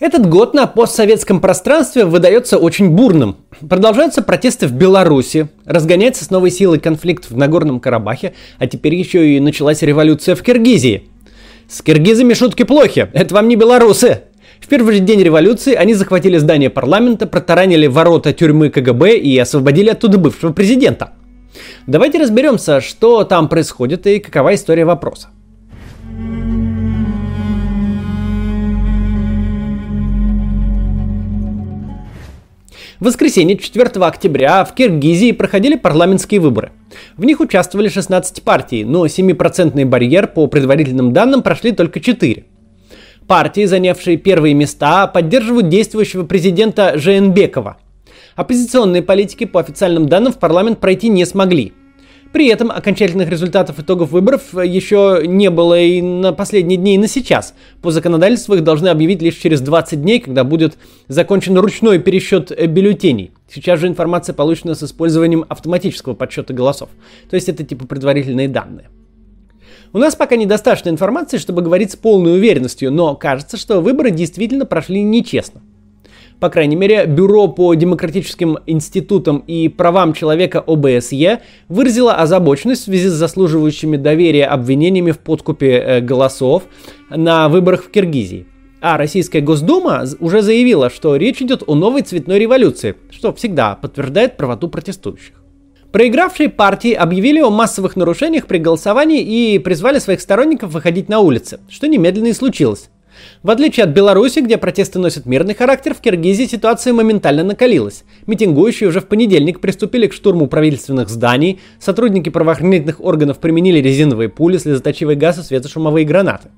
Этот год на постсоветском пространстве выдается очень бурным. Продолжаются протесты в Беларуси, разгоняется с новой силой конфликт в Нагорном Карабахе, а теперь еще и началась революция в Киргизии. С киргизами шутки плохи, это вам не белорусы. В первый же день революции они захватили здание парламента, протаранили ворота тюрьмы КГБ и освободили оттуда бывшего президента. Давайте разберемся, что там происходит и какова история вопроса. В воскресенье 4 октября в Киргизии проходили парламентские выборы. В них участвовали 16 партий, но 7% барьер по предварительным данным прошли только 4. Партии, занявшие первые места, поддерживают действующего президента Жеенбекова. Оппозиционные политики, по официальным данным, в парламент пройти не смогли – при этом окончательных результатов итогов выборов еще не было и на последние дни, и на сейчас. По законодательству их должны объявить лишь через 20 дней, когда будет закончен ручной пересчет э, бюллетеней. Сейчас же информация получена с использованием автоматического подсчета голосов. То есть это типа предварительные данные. У нас пока недостаточно информации, чтобы говорить с полной уверенностью, но кажется, что выборы действительно прошли нечестно по крайней мере, Бюро по демократическим институтам и правам человека ОБСЕ выразило озабоченность в связи с заслуживающими доверия обвинениями в подкупе э, голосов на выборах в Киргизии. А Российская Госдума уже заявила, что речь идет о новой цветной революции, что всегда подтверждает правоту протестующих. Проигравшие партии объявили о массовых нарушениях при голосовании и призвали своих сторонников выходить на улицы, что немедленно и случилось. В отличие от Беларуси, где протесты носят мирный характер, в Киргизии ситуация моментально накалилась. Митингующие уже в понедельник приступили к штурму правительственных зданий, сотрудники правоохранительных органов применили резиновые пули, слезоточивый газ и светошумовые гранаты.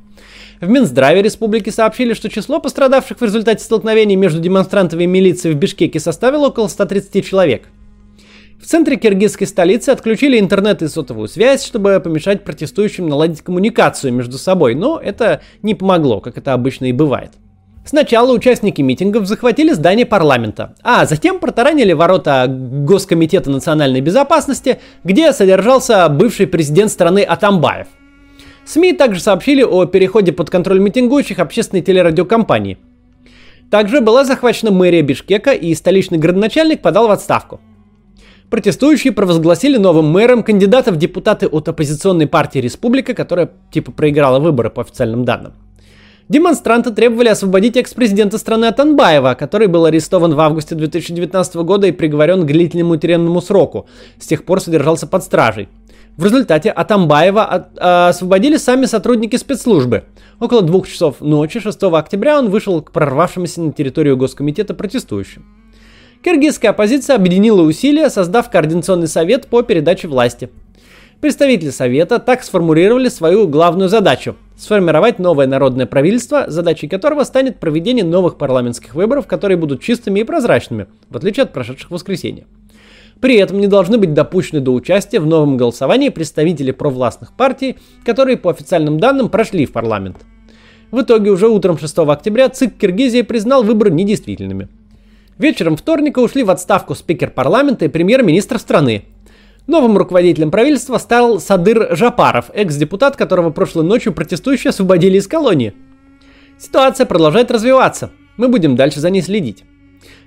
В Минздраве республики сообщили, что число пострадавших в результате столкновений между демонстрантами и милицией в Бишкеке составило около 130 человек – в центре киргизской столицы отключили интернет и сотовую связь, чтобы помешать протестующим наладить коммуникацию между собой, но это не помогло, как это обычно и бывает. Сначала участники митингов захватили здание парламента, а затем протаранили ворота Госкомитета национальной безопасности, где содержался бывший президент страны Атамбаев. СМИ также сообщили о переходе под контроль митингующих общественной телерадиокомпании. Также была захвачена мэрия Бишкека и столичный градоначальник подал в отставку. Протестующие провозгласили новым мэром кандидата в депутаты от оппозиционной партии «Республика», которая типа проиграла выборы по официальным данным. Демонстранты требовали освободить экс-президента страны Атанбаева, который был арестован в августе 2019 года и приговорен к длительному тюремному сроку. С тех пор содержался под стражей. В результате Атамбаева а, освободили сами сотрудники спецслужбы. Около двух часов ночи 6 октября он вышел к прорвавшимся на территорию Госкомитета протестующим. Киргизская оппозиция объединила усилия, создав Координационный совет по передаче власти. Представители Совета так сформулировали свою главную задачу – сформировать новое народное правительство, задачей которого станет проведение новых парламентских выборов, которые будут чистыми и прозрачными, в отличие от прошедших воскресенья. При этом не должны быть допущены до участия в новом голосовании представители провластных партий, которые по официальным данным прошли в парламент. В итоге уже утром 6 октября ЦИК Киргизии признал выборы недействительными – Вечером вторника ушли в отставку спикер парламента и премьер-министр страны. Новым руководителем правительства стал Садыр Жапаров, экс-депутат, которого прошлой ночью протестующие освободили из колонии. Ситуация продолжает развиваться. Мы будем дальше за ней следить.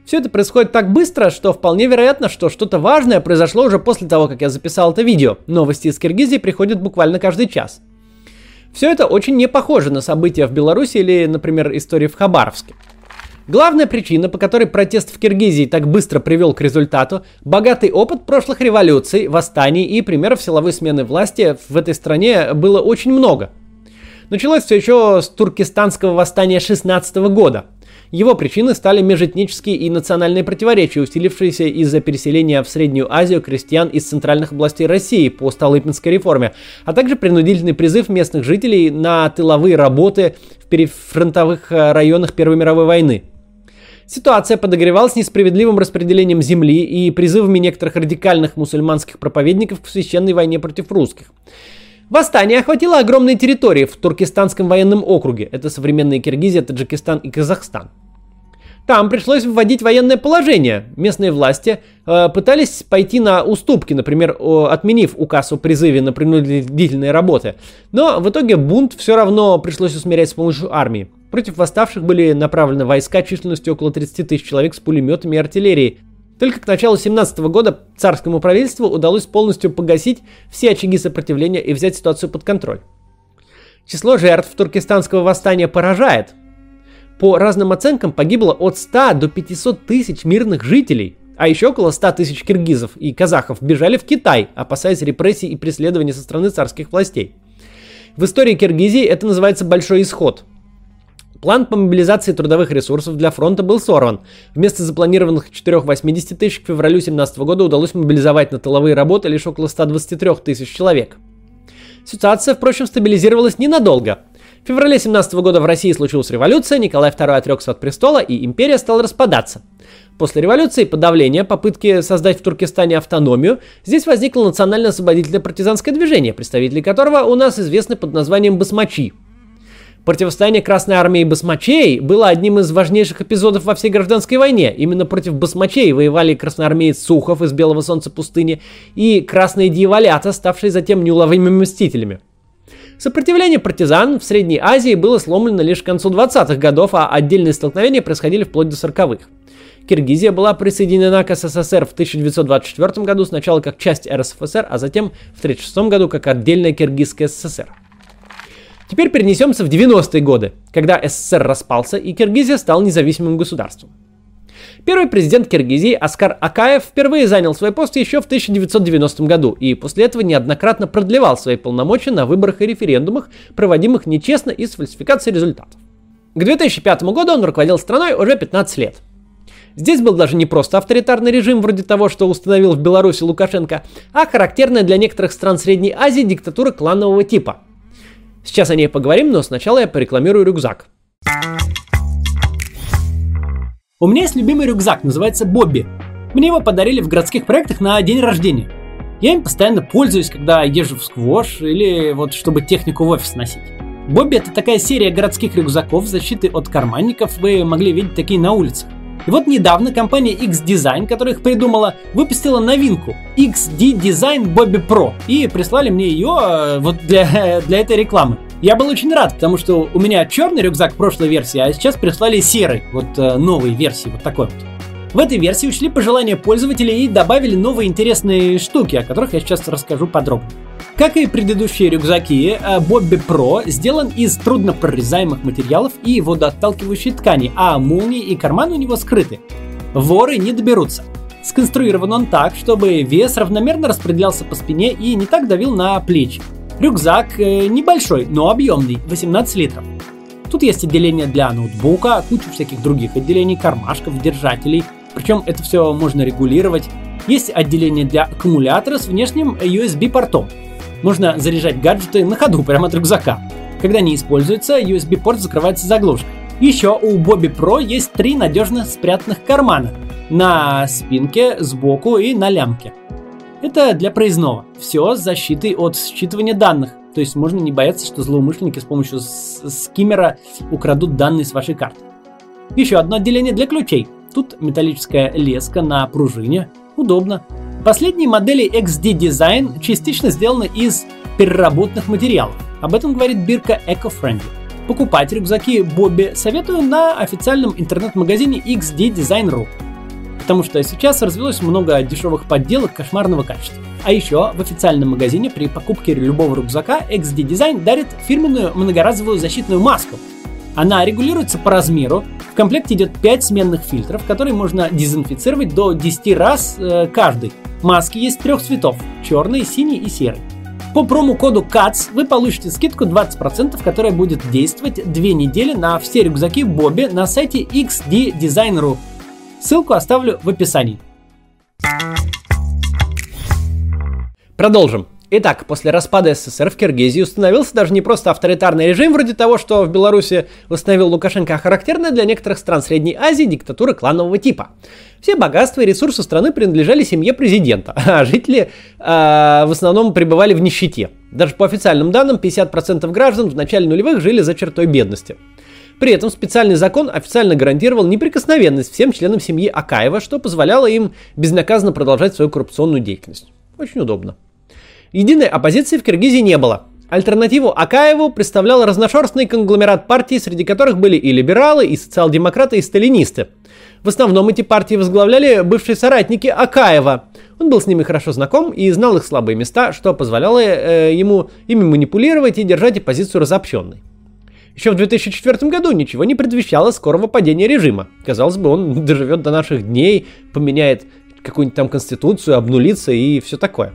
Все это происходит так быстро, что вполне вероятно, что что-то важное произошло уже после того, как я записал это видео. Новости из Киргизии приходят буквально каждый час. Все это очень не похоже на события в Беларуси или, например, истории в Хабаровске. Главная причина, по которой протест в Киргизии так быстро привел к результату, богатый опыт прошлых революций, восстаний и примеров силовой смены власти в этой стране было очень много. Началось все еще с туркестанского восстания 16 года. Его причиной стали межэтнические и национальные противоречия, усилившиеся из-за переселения в Среднюю Азию крестьян из центральных областей России по Столыпинской реформе, а также принудительный призыв местных жителей на тыловые работы в перифронтовых э, районах Первой мировой войны. Ситуация подогревалась несправедливым распределением земли и призывами некоторых радикальных мусульманских проповедников к священной войне против русских. Восстание охватило огромные территории в Туркестанском военном округе. Это современные Киргизия, Таджикистан и Казахстан. Там пришлось вводить военное положение. Местные власти э, пытались пойти на уступки, например, э, отменив указ о призыве на принудительные работы. Но в итоге бунт все равно пришлось усмирять с помощью армии. Против восставших были направлены войска численностью около 30 тысяч человек с пулеметами и артиллерией. Только к началу 17 года царскому правительству удалось полностью погасить все очаги сопротивления и взять ситуацию под контроль. Число жертв туркестанского восстания поражает. По разным оценкам погибло от 100 до 500 тысяч мирных жителей, а еще около 100 тысяч киргизов и казахов бежали в Китай, опасаясь репрессий и преследований со стороны царских властей. В истории Киргизии это называется «большой исход», План по мобилизации трудовых ресурсов для фронта был сорван. Вместо запланированных 480 тысяч к февралю 2017 года удалось мобилизовать на тыловые работы лишь около 123 тысяч человек. Ситуация, впрочем, стабилизировалась ненадолго. В феврале 2017 года в России случилась революция, Николай II отрекся от престола, и империя стала распадаться. После революции подавления, попытки создать в Туркестане автономию, здесь возникло национально-освободительное партизанское движение, представители которого у нас известны под названием басмачи. Противостояние Красной Армии и басмачей было одним из важнейших эпизодов во всей гражданской войне. Именно против басмачей воевали красноармеец Сухов из Белого Солнца пустыни и красные дьяволята, ставшие затем неуловимыми мстителями. Сопротивление партизан в Средней Азии было сломлено лишь к концу 20-х годов, а отдельные столкновения происходили вплоть до 40-х. Киргизия была присоединена к СССР в 1924 году сначала как часть РСФСР, а затем в 1936 году как отдельная Киргизская ССР. Теперь перенесемся в 90-е годы, когда СССР распался и Киргизия стал независимым государством. Первый президент Киргизии Аскар Акаев впервые занял свой пост еще в 1990 году и после этого неоднократно продлевал свои полномочия на выборах и референдумах, проводимых нечестно и с фальсификацией результатов. К 2005 году он руководил страной уже 15 лет. Здесь был даже не просто авторитарный режим, вроде того, что установил в Беларуси Лукашенко, а характерная для некоторых стран Средней Азии диктатура кланового типа – Сейчас о ней поговорим, но сначала я порекламирую рюкзак. У меня есть любимый рюкзак, называется Бобби. Мне его подарили в городских проектах на день рождения. Я им постоянно пользуюсь, когда езжу в сквош или вот чтобы технику в офис носить. Бобби это такая серия городских рюкзаков защиты от карманников, вы могли видеть такие на улицах. И вот недавно компания X-Design, которая их придумала, выпустила новинку XD Design Bobby Pro. И прислали мне ее э, вот для, для этой рекламы. Я был очень рад, потому что у меня черный рюкзак прошлой версии, а сейчас прислали серый, вот э, новой версии, вот такой вот. В этой версии учли пожелания пользователей и добавили новые интересные штуки, о которых я сейчас расскажу подробно. Как и предыдущие рюкзаки, Bobby Pro сделан из труднопрорезаемых материалов и водоотталкивающей ткани, а молнии и карманы у него скрыты. Воры не доберутся. Сконструирован он так, чтобы вес равномерно распределялся по спине и не так давил на плечи. Рюкзак э, небольшой, но объемный, 18 литров. Тут есть отделение для ноутбука, куча всяких других отделений, кармашков, держателей. Причем это все можно регулировать. Есть отделение для аккумулятора с внешним USB-портом. Можно заряжать гаджеты на ходу прямо от рюкзака. Когда не используется, USB-порт закрывается заглушкой. Еще у Bobby Pro есть три надежно спрятанных кармана. На спинке, сбоку и на лямке. Это для проездного. Все с защитой от считывания данных. То есть можно не бояться, что злоумышленники с помощью скиммера украдут данные с вашей карты. Еще одно отделение для ключей. Тут металлическая леска на пружине. Удобно. Последние модели XD Design частично сделаны из переработанных материалов. Об этом говорит бирка EcoFriendly. Покупать рюкзаки Бобби советую на официальном интернет-магазине XD Потому что сейчас развелось много дешевых подделок кошмарного качества. А еще в официальном магазине при покупке любого рюкзака XD Design дарит фирменную многоразовую защитную маску. Она регулируется по размеру. В комплекте идет 5 сменных фильтров, которые можно дезинфицировать до 10 раз э, каждый. Маски есть трех цветов – черный, синий и серый. По промокоду CATS вы получите скидку 20%, которая будет действовать 2 недели на все рюкзаки Бобби на сайте xddesign.ru. Ссылку оставлю в описании. Продолжим. Итак, после распада СССР в Киргизии установился даже не просто авторитарный режим, вроде того, что в Беларуси установил Лукашенко, а характерная для некоторых стран Средней Азии диктатура кланового типа. Все богатства и ресурсы страны принадлежали семье президента, а жители э, в основном пребывали в нищете. Даже по официальным данным, 50% граждан в начале нулевых жили за чертой бедности. При этом специальный закон официально гарантировал неприкосновенность всем членам семьи Акаева, что позволяло им безнаказанно продолжать свою коррупционную деятельность. Очень удобно. Единой оппозиции в Киргизии не было. Альтернативу Акаеву представлял разношерстный конгломерат партий, среди которых были и либералы, и социал-демократы, и сталинисты. В основном эти партии возглавляли бывшие соратники Акаева. Он был с ними хорошо знаком и знал их слабые места, что позволяло э, ему ими манипулировать и держать оппозицию разобщенной. Еще в 2004 году ничего не предвещало скорого падения режима. Казалось бы, он доживет до наших дней, поменяет какую-нибудь там конституцию, обнулится и все такое.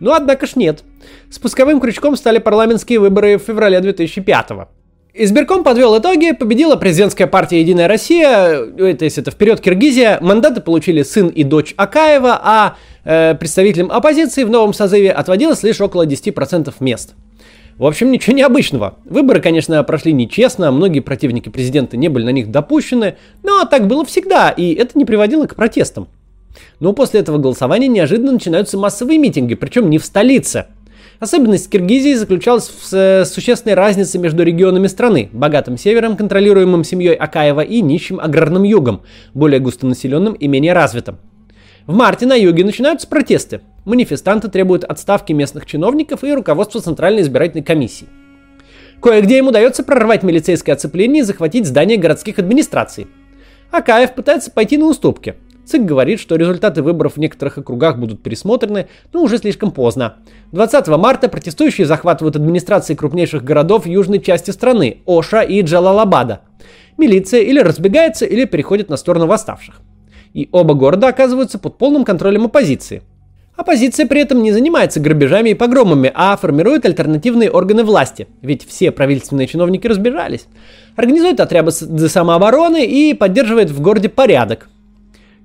Но однако ж нет. Спусковым крючком стали парламентские выборы в феврале 2005 -го. Избирком подвел итоги, победила президентская партия «Единая Россия», это если это вперед Киргизия, мандаты получили сын и дочь Акаева, а э, представителям оппозиции в новом созыве отводилось лишь около 10% мест. В общем, ничего необычного. Выборы, конечно, прошли нечестно, многие противники президента не были на них допущены, но так было всегда, и это не приводило к протестам. Но после этого голосования неожиданно начинаются массовые митинги, причем не в столице. Особенность Киргизии заключалась в э, существенной разнице между регионами страны, богатым севером, контролируемым семьей Акаева, и нищим аграрным югом, более густонаселенным и менее развитым. В марте на юге начинаются протесты. Манифестанты требуют отставки местных чиновников и руководства Центральной избирательной комиссии. Кое-где им удается прорвать милицейское оцепление и захватить здание городских администраций. Акаев пытается пойти на уступки. ЦИК говорит, что результаты выборов в некоторых округах будут пересмотрены, но уже слишком поздно. 20 марта протестующие захватывают администрации крупнейших городов южной части страны – Оша и Джалалабада. Милиция или разбегается, или переходит на сторону восставших. И оба города оказываются под полным контролем оппозиции. Оппозиция при этом не занимается грабежами и погромами, а формирует альтернативные органы власти, ведь все правительственные чиновники разбежались. Организует отряды самообороны и поддерживает в городе порядок,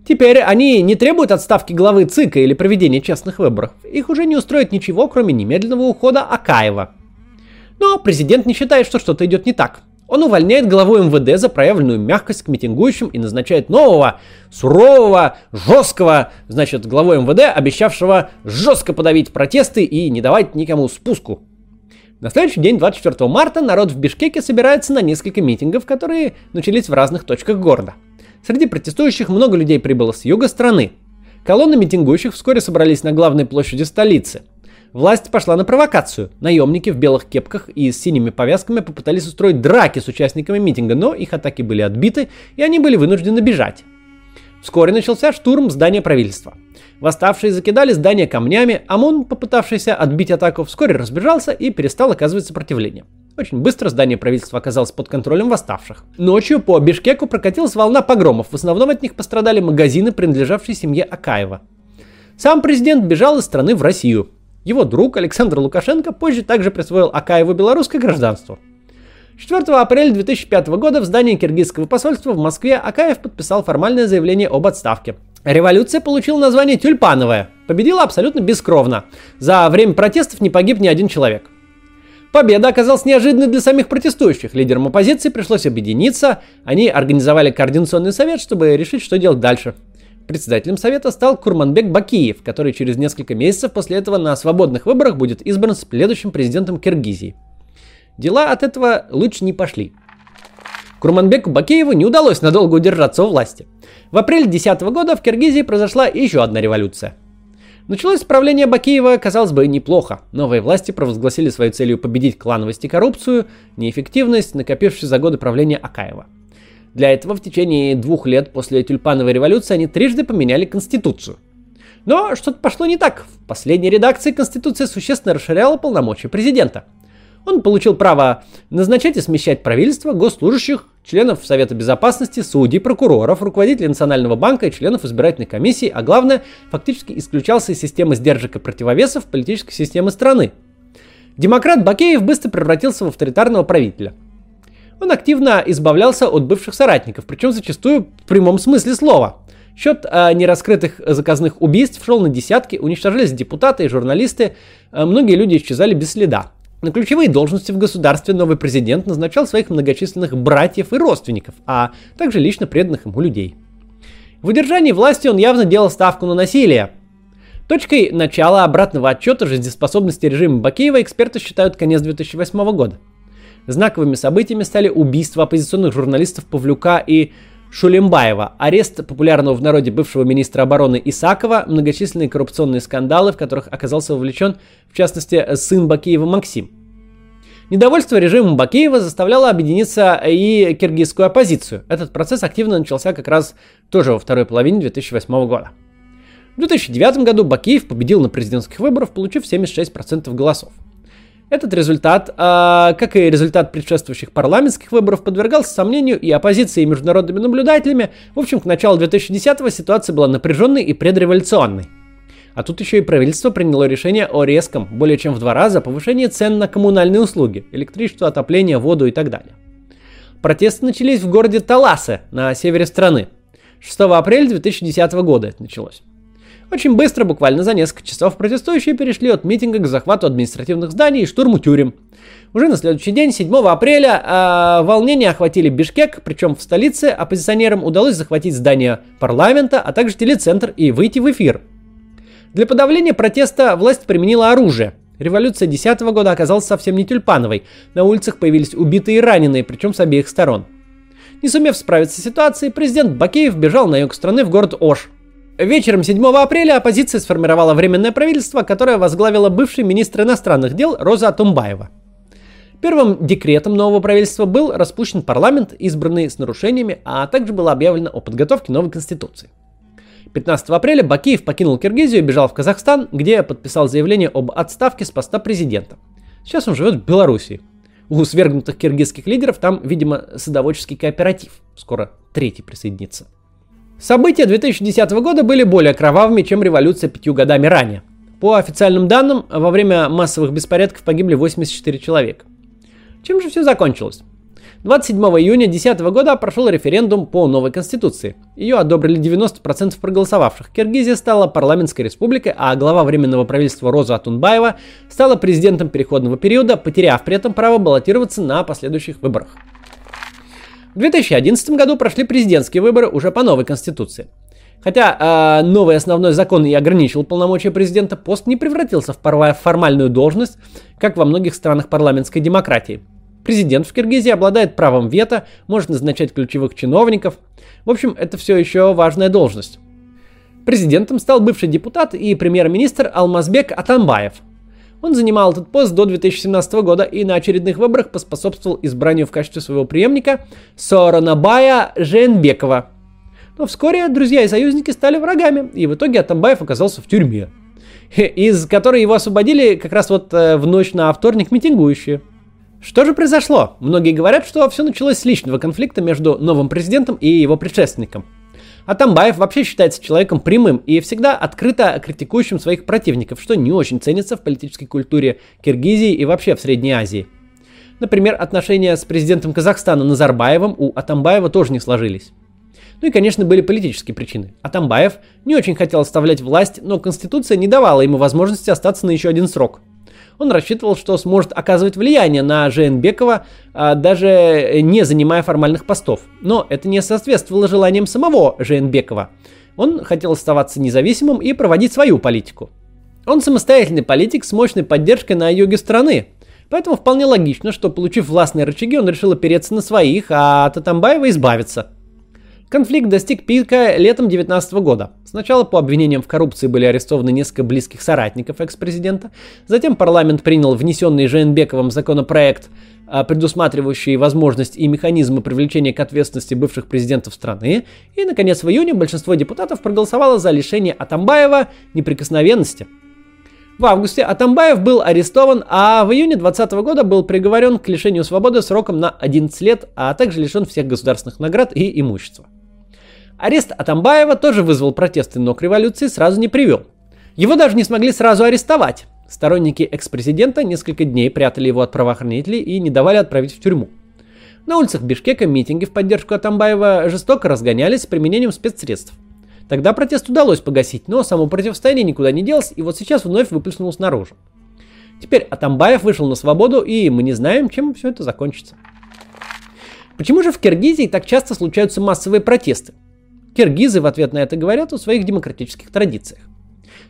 Теперь они не требуют отставки главы ЦИКа или проведения честных выборов. Их уже не устроит ничего, кроме немедленного ухода Акаева. Но президент не считает, что что-то идет не так. Он увольняет главу МВД за проявленную мягкость к митингующим и назначает нового, сурового, жесткого, значит, главу МВД, обещавшего жестко подавить протесты и не давать никому спуску. На следующий день, 24 марта, народ в Бишкеке собирается на несколько митингов, которые начались в разных точках города – Среди протестующих много людей прибыло с юга страны. Колонны митингующих вскоре собрались на главной площади столицы. Власть пошла на провокацию. Наемники в белых кепках и с синими повязками попытались устроить драки с участниками митинга, но их атаки были отбиты, и они были вынуждены бежать. Вскоре начался штурм здания правительства. Восставшие закидали здание камнями, ОМОН, попытавшийся отбить атаку, вскоре разбежался и перестал оказывать сопротивление. Очень быстро здание правительства оказалось под контролем восставших. Ночью по Бишкеку прокатилась волна погромов. В основном от них пострадали магазины, принадлежавшие семье Акаева. Сам президент бежал из страны в Россию. Его друг Александр Лукашенко позже также присвоил Акаеву белорусское гражданство. 4 апреля 2005 года в здании киргизского посольства в Москве Акаев подписал формальное заявление об отставке. Революция получила название «Тюльпановая». Победила абсолютно бескровно. За время протестов не погиб ни один человек. Победа оказалась неожиданной для самих протестующих. Лидерам оппозиции пришлось объединиться. Они организовали координационный совет, чтобы решить, что делать дальше. Председателем совета стал Курманбек Бакиев, который через несколько месяцев после этого на свободных выборах будет избран следующим президентом Киргизии. Дела от этого лучше не пошли. Курманбеку Бакееву не удалось надолго удержаться у власти. В апреле 2010 года в Киргизии произошла еще одна революция – Началось правление Бакиева, казалось бы, неплохо. Новые власти провозгласили своей целью победить клановость и коррупцию, неэффективность, накопившись за годы правления Акаева. Для этого в течение двух лет после тюльпановой революции они трижды поменяли конституцию. Но что-то пошло не так. В последней редакции Конституция существенно расширяла полномочия президента – он получил право назначать и смещать правительство, госслужащих, членов Совета Безопасности, судей, прокуроров, руководителей Национального банка и членов избирательной комиссии, а главное, фактически исключался из системы сдержек и противовесов политической системы страны. Демократ Бакеев быстро превратился в авторитарного правителя. Он активно избавлялся от бывших соратников, причем зачастую в прямом смысле слова. Счет э, нераскрытых заказных убийств шел на десятки, уничтожались депутаты и журналисты, э, многие люди исчезали без следа. На ключевые должности в государстве новый президент назначал своих многочисленных братьев и родственников, а также лично преданных ему людей. В удержании власти он явно делал ставку на насилие. Точкой начала обратного отчета жизнеспособности режима Бакеева эксперты считают конец 2008 года. Знаковыми событиями стали убийства оппозиционных журналистов Павлюка и Шулембаева, арест популярного в народе бывшего министра обороны Исакова, многочисленные коррупционные скандалы, в которых оказался вовлечен, в частности, сын Бакиева Максим. Недовольство режимом Бакеева заставляло объединиться и киргизскую оппозицию. Этот процесс активно начался как раз тоже во второй половине 2008 года. В 2009 году Бакеев победил на президентских выборах, получив 76% голосов. Этот результат, а, как и результат предшествующих парламентских выборов, подвергался сомнению и оппозицией, и международными наблюдателями. В общем, к началу 2010-го ситуация была напряженной и предреволюционной. А тут еще и правительство приняло решение о резком, более чем в два раза, повышении цен на коммунальные услуги, электричество, отопление, воду и так далее. Протесты начались в городе Таласе на севере страны. 6 апреля 2010 года это началось. Очень быстро, буквально за несколько часов, протестующие перешли от митинга к захвату административных зданий и штурму тюрем. Уже на следующий день, 7 апреля, э, волнения охватили Бишкек, причем в столице оппозиционерам удалось захватить здание парламента, а также телецентр и выйти в эфир. Для подавления протеста власть применила оружие. Революция 10 года оказалась совсем не тюльпановой. На улицах появились убитые и раненые, причем с обеих сторон. Не сумев справиться с ситуацией, президент Бакеев бежал на юг страны в город Ош, Вечером 7 апреля оппозиция сформировала временное правительство, которое возглавила бывший министр иностранных дел Роза Тумбаева. Первым декретом нового правительства был распущен парламент, избранный с нарушениями, а также было объявлено о подготовке новой конституции. 15 апреля Бакиев покинул Киргизию и бежал в Казахстан, где подписал заявление об отставке с поста президента. Сейчас он живет в Белоруссии. У свергнутых киргизских лидеров там, видимо, садоводческий кооператив. Скоро третий присоединится. События 2010 года были более кровавыми, чем революция пятью годами ранее. По официальным данным, во время массовых беспорядков погибли 84 человека. Чем же все закончилось? 27 июня 2010 года прошел референдум по новой конституции. Ее одобрили 90% проголосовавших. Киргизия стала парламентской республикой, а глава временного правительства Роза Атунбаева стала президентом переходного периода, потеряв при этом право баллотироваться на последующих выборах. В 2011 году прошли президентские выборы уже по новой конституции. Хотя э, новый основной закон и ограничил полномочия президента, пост не превратился в формальную должность, как во многих странах парламентской демократии. Президент в Киргизии обладает правом вето, может назначать ключевых чиновников. В общем, это все еще важная должность. Президентом стал бывший депутат и премьер-министр Алмазбек Атамбаев – он занимал этот пост до 2017 года и на очередных выборах поспособствовал избранию в качестве своего преемника Соронабая Женбекова. Но вскоре друзья и союзники стали врагами, и в итоге Атамбаев оказался в тюрьме, из которой его освободили как раз вот э, в ночь на вторник митингующие. Что же произошло? Многие говорят, что все началось с личного конфликта между новым президентом и его предшественником – Атамбаев вообще считается человеком прямым и всегда открыто критикующим своих противников, что не очень ценится в политической культуре Киргизии и вообще в Средней Азии. Например, отношения с президентом Казахстана Назарбаевым у Атамбаева тоже не сложились. Ну и, конечно, были политические причины. Атамбаев не очень хотел оставлять власть, но Конституция не давала ему возможности остаться на еще один срок. Он рассчитывал, что сможет оказывать влияние на Жейнбекова, а, даже не занимая формальных постов. Но это не соответствовало желаниям самого Жейнбекова. Он хотел оставаться независимым и проводить свою политику. Он самостоятельный политик с мощной поддержкой на юге страны, Поэтому вполне логично, что получив властные рычаги, он решил опереться на своих, а от Атамбаева избавиться. Конфликт достиг пика летом 2019 года. Сначала по обвинениям в коррупции были арестованы несколько близких соратников экс-президента, затем парламент принял внесенный Жейнбековым законопроект, а, предусматривающий возможность и механизмы привлечения к ответственности бывших президентов страны, и, наконец, в июне большинство депутатов проголосовало за лишение Атамбаева неприкосновенности. В августе Атамбаев был арестован, а в июне 2020 года был приговорен к лишению свободы сроком на 11 лет, а также лишен всех государственных наград и имущества. Арест Атамбаева тоже вызвал протесты, но к революции сразу не привел. Его даже не смогли сразу арестовать. Сторонники экс-президента несколько дней прятали его от правоохранителей и не давали отправить в тюрьму. На улицах Бишкека митинги в поддержку Атамбаева жестоко разгонялись с применением спецсредств. Тогда протест удалось погасить, но само противостояние никуда не делось, и вот сейчас вновь выплеснулось наружу. Теперь Атамбаев вышел на свободу, и мы не знаем, чем все это закончится. Почему же в Киргизии так часто случаются массовые протесты? Киргизы в ответ на это говорят о своих демократических традициях.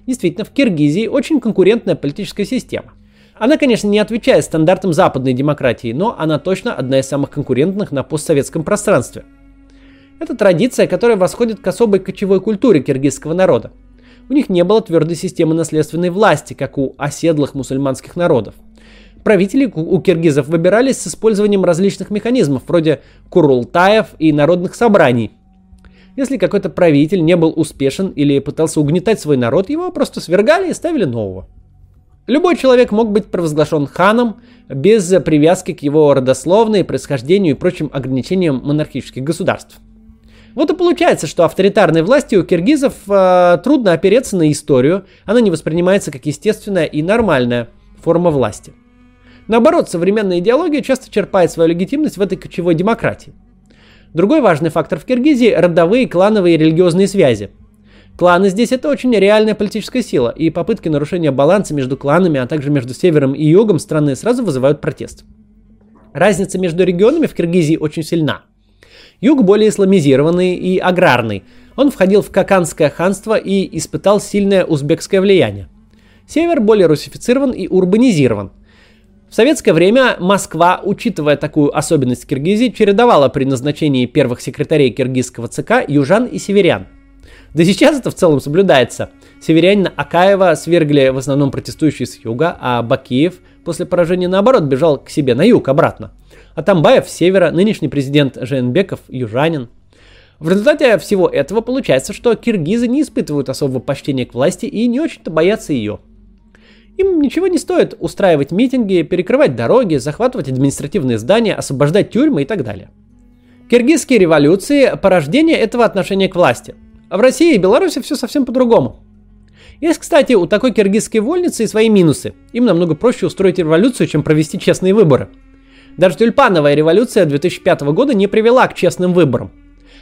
Действительно, в Киргизии очень конкурентная политическая система. Она, конечно, не отвечает стандартам западной демократии, но она точно одна из самых конкурентных на постсоветском пространстве. Это традиция, которая восходит к особой кочевой культуре киргизского народа. У них не было твердой системы наследственной власти, как у оседлых мусульманских народов. Правители у киргизов выбирались с использованием различных механизмов, вроде курултаев и народных собраний. Если какой-то правитель не был успешен или пытался угнетать свой народ, его просто свергали и ставили нового. Любой человек мог быть провозглашен ханом без привязки к его родословной, происхождению и прочим ограничениям монархических государств. Вот и получается, что авторитарной власти у киргизов э, трудно опереться на историю, она не воспринимается как естественная и нормальная форма власти. Наоборот, современная идеология часто черпает свою легитимность в этой кочевой демократии. Другой важный фактор в Киргизии – родовые, клановые и религиозные связи. Кланы здесь это очень реальная политическая сила, и попытки нарушения баланса между кланами, а также между севером и югом страны сразу вызывают протест. Разница между регионами в Киргизии очень сильна. Юг более исламизированный и аграрный. Он входил в Каканское ханство и испытал сильное узбекское влияние. Север более русифицирован и урбанизирован. В советское время Москва, учитывая такую особенность Киргизии, чередовала при назначении первых секретарей киргизского ЦК южан и северян – да сейчас это в целом соблюдается. Северянина Акаева свергли в основном протестующие с юга, а Бакиев после поражения наоборот бежал к себе на юг обратно. А Тамбаев с севера, нынешний президент Женбеков южанин. В результате всего этого получается, что киргизы не испытывают особого почтения к власти и не очень-то боятся ее. Им ничего не стоит устраивать митинги, перекрывать дороги, захватывать административные здания, освобождать тюрьмы и так далее. Киргизские революции – порождение этого отношения к власти – а в России и Беларуси все совсем по-другому. Есть, кстати, у такой киргизской вольницы и свои минусы. Им намного проще устроить революцию, чем провести честные выборы. Даже тюльпановая революция 2005 года не привела к честным выборам.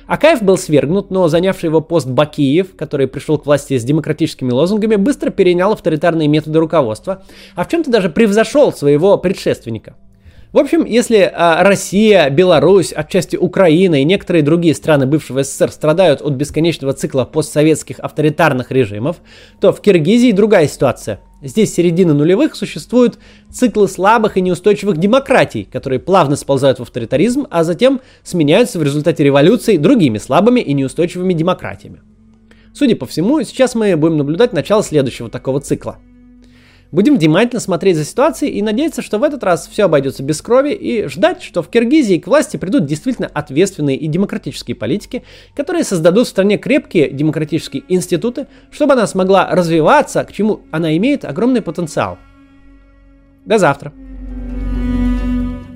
Акаев был свергнут, но занявший его пост Бакиев, который пришел к власти с демократическими лозунгами, быстро перенял авторитарные методы руководства, а в чем-то даже превзошел своего предшественника – в общем, если а, Россия, Беларусь, отчасти Украина и некоторые другие страны бывшего СССР страдают от бесконечного цикла постсоветских авторитарных режимов, то в Киргизии другая ситуация. Здесь середины нулевых существуют циклы слабых и неустойчивых демократий, которые плавно сползают в авторитаризм, а затем сменяются в результате революций другими слабыми и неустойчивыми демократиями. Судя по всему, сейчас мы будем наблюдать начало следующего такого цикла – Будем внимательно смотреть за ситуацией и надеяться, что в этот раз все обойдется без крови и ждать, что в Киргизии к власти придут действительно ответственные и демократические политики, которые создадут в стране крепкие демократические институты, чтобы она смогла развиваться, к чему она имеет огромный потенциал. До завтра.